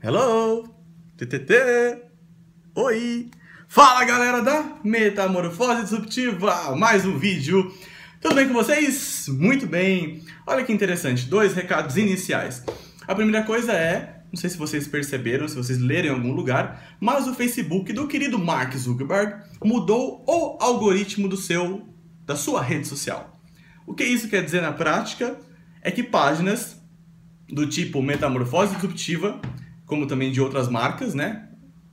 Hello! TTT! Oi! Fala galera da Metamorfose Disruptiva! Mais um vídeo! Tudo bem com vocês? Muito bem! Olha que interessante, dois recados iniciais. A primeira coisa é, não sei se vocês perceberam, se vocês leram em algum lugar, mas o Facebook do querido Mark Zuckerberg mudou o algoritmo do seu, da sua rede social. O que isso quer dizer na prática? É que páginas do tipo Metamorfose Disruptiva como também de outras marcas, né?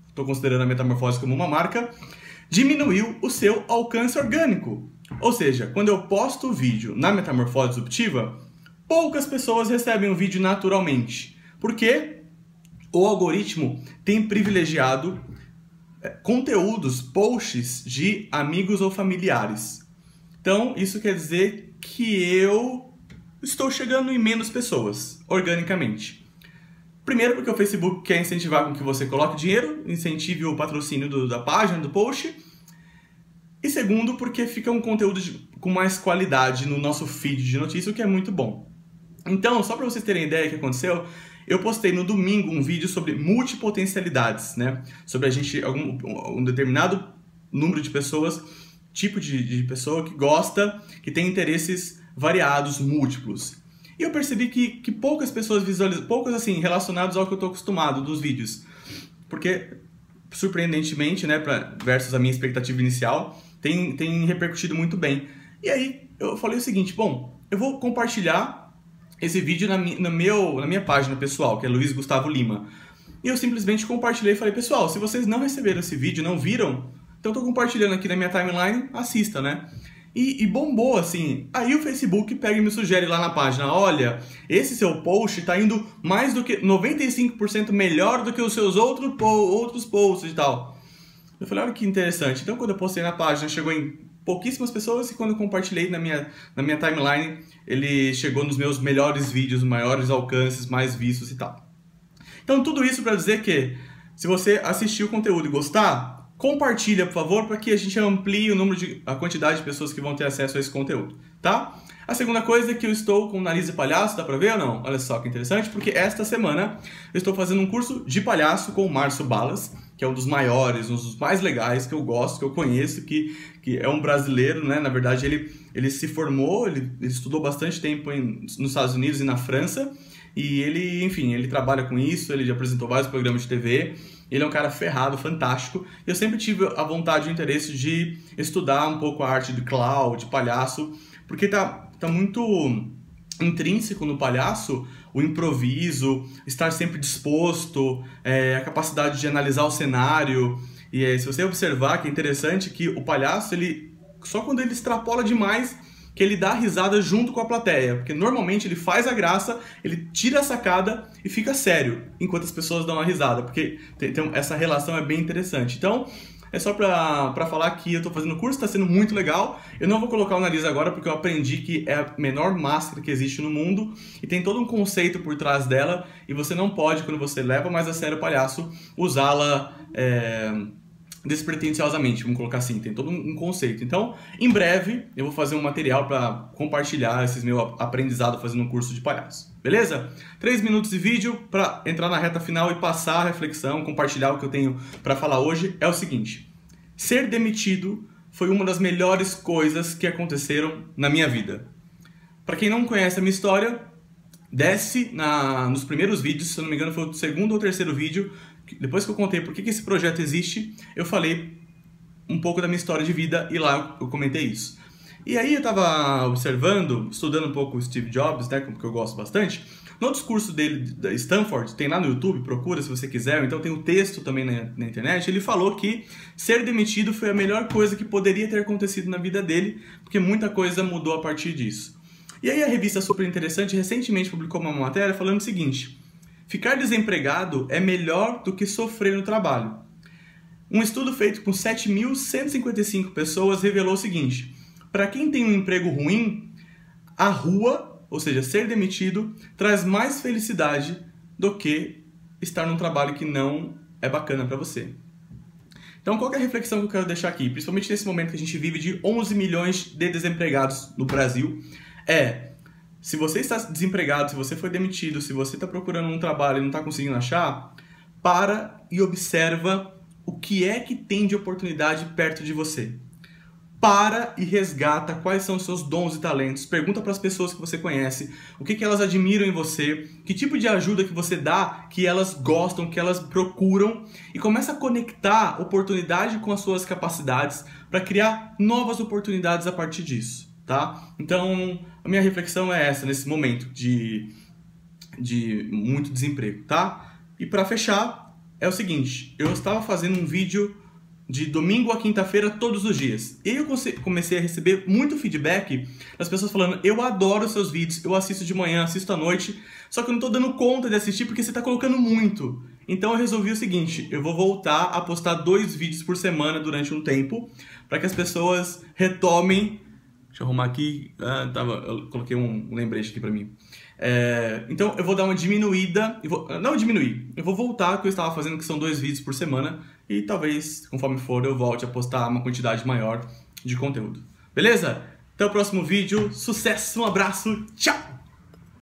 Estou considerando a Metamorfose como uma marca, diminuiu o seu alcance orgânico. Ou seja, quando eu posto o vídeo na Metamorfose Disruptiva, poucas pessoas recebem o vídeo naturalmente. Porque o algoritmo tem privilegiado é, conteúdos, posts de amigos ou familiares. Então, isso quer dizer que eu estou chegando em menos pessoas, organicamente. Primeiro porque o Facebook quer incentivar com que você coloque dinheiro, incentive o patrocínio do, da página, do post. E segundo porque fica um conteúdo de, com mais qualidade no nosso feed de notícias, o que é muito bom. Então, só para vocês terem ideia do que aconteceu, eu postei no domingo um vídeo sobre multipotencialidades, né? Sobre a gente, algum, um determinado número de pessoas, tipo de, de pessoa que gosta, que tem interesses variados, múltiplos. E eu percebi que, que poucas pessoas visualizam, poucos assim, relacionados ao que eu estou acostumado dos vídeos. Porque, surpreendentemente, né, pra, versus a minha expectativa inicial, tem, tem repercutido muito bem. E aí eu falei o seguinte, bom, eu vou compartilhar esse vídeo na, na, meu, na minha página pessoal, que é Luiz Gustavo Lima. E eu simplesmente compartilhei e falei, pessoal, se vocês não receberam esse vídeo, não viram, então tô compartilhando aqui na minha timeline, assista, né? E, e, bombou, assim. Aí o Facebook pega e me sugere lá na página: olha, esse seu post está indo mais do que 95% melhor do que os seus outro po outros posts e tal. Eu falei: olha que interessante. Então, quando eu postei na página, chegou em pouquíssimas pessoas e quando eu compartilhei na minha, na minha timeline, ele chegou nos meus melhores vídeos, maiores alcances, mais vistos e tal. Então, tudo isso para dizer que se você assistir o conteúdo e gostar, compartilha, por favor, para que a gente amplie o número de a quantidade de pessoas que vão ter acesso a esse conteúdo, tá? A segunda coisa é que eu estou com o nariz de palhaço, dá pra ver ou não? Olha só que interessante, porque esta semana eu estou fazendo um curso de palhaço com o Márcio Balas, que é um dos maiores, um dos mais legais que eu gosto, que eu conheço, que, que é um brasileiro, né? Na verdade, ele, ele se formou, ele, ele estudou bastante tempo em, nos Estados Unidos e na França, e ele, enfim, ele trabalha com isso, ele já apresentou vários programas de TV, ele é um cara ferrado, fantástico. Eu sempre tive a vontade e o interesse de estudar um pouco a arte de clown, de palhaço, porque tá, tá muito intrínseco no palhaço o improviso, estar sempre disposto, é, a capacidade de analisar o cenário. E é, se você observar que é interessante que o palhaço, ele só quando ele extrapola demais que ele dá risada junto com a plateia, porque normalmente ele faz a graça, ele tira a sacada e fica sério, enquanto as pessoas dão a risada, porque tem, tem, essa relação é bem interessante. Então, é só pra, pra falar que eu tô fazendo o curso, tá sendo muito legal. Eu não vou colocar o nariz agora porque eu aprendi que é a menor máscara que existe no mundo e tem todo um conceito por trás dela e você não pode, quando você leva mais a sério o palhaço, usá-la. É despretensiosamente, vamos colocar assim, tem todo um conceito. Então, em breve, eu vou fazer um material para compartilhar esses meu aprendizado fazendo um curso de palhaço. Beleza? Três minutos de vídeo para entrar na reta final e passar a reflexão, compartilhar o que eu tenho para falar hoje é o seguinte: ser demitido foi uma das melhores coisas que aconteceram na minha vida. Para quem não conhece a minha história, desce na, nos primeiros vídeos, se eu não me engano foi o segundo ou terceiro vídeo, depois que eu contei por que, que esse projeto existe, eu falei um pouco da minha história de vida e lá eu comentei isso. E aí eu estava observando, estudando um pouco o Steve Jobs, né, que eu gosto bastante. No discurso dele da Stanford, tem lá no YouTube, procura se você quiser, então tem o um texto também na, na, internet. Ele falou que ser demitido foi a melhor coisa que poderia ter acontecido na vida dele, porque muita coisa mudou a partir disso. E aí a revista Super Interessante recentemente publicou uma matéria falando o seguinte: Ficar desempregado é melhor do que sofrer no trabalho. Um estudo feito com 7.155 pessoas revelou o seguinte: para quem tem um emprego ruim, a rua, ou seja, ser demitido, traz mais felicidade do que estar num trabalho que não é bacana para você. Então, qual é a reflexão que eu quero deixar aqui, principalmente nesse momento que a gente vive de 11 milhões de desempregados no Brasil, é se você está desempregado, se você foi demitido, se você está procurando um trabalho e não está conseguindo achar, para e observa o que é que tem de oportunidade perto de você. Para e resgata quais são os seus dons e talentos. Pergunta para as pessoas que você conhece o que, que elas admiram em você, que tipo de ajuda que você dá, que elas gostam, que elas procuram, e começa a conectar oportunidade com as suas capacidades para criar novas oportunidades a partir disso, tá? Então, a minha reflexão é essa nesse momento de, de muito desemprego, tá? E para fechar, é o seguinte: eu estava fazendo um vídeo de domingo a quinta-feira todos os dias. E eu comecei a receber muito feedback das pessoas falando: "Eu adoro seus vídeos, eu assisto de manhã, assisto à noite, só que eu não tô dando conta de assistir porque você tá colocando muito". Então eu resolvi o seguinte, eu vou voltar a postar dois vídeos por semana durante um tempo, para que as pessoas retomem Deixa eu arrumar aqui. Ah, tava, eu coloquei um lembrete aqui para mim. É, então eu vou dar uma diminuída. Vou, não diminuir, eu vou voltar que eu estava fazendo, que são dois vídeos por semana. E talvez, conforme for, eu volte a postar uma quantidade maior de conteúdo. Beleza? Até o próximo vídeo. Sucesso, um abraço, tchau!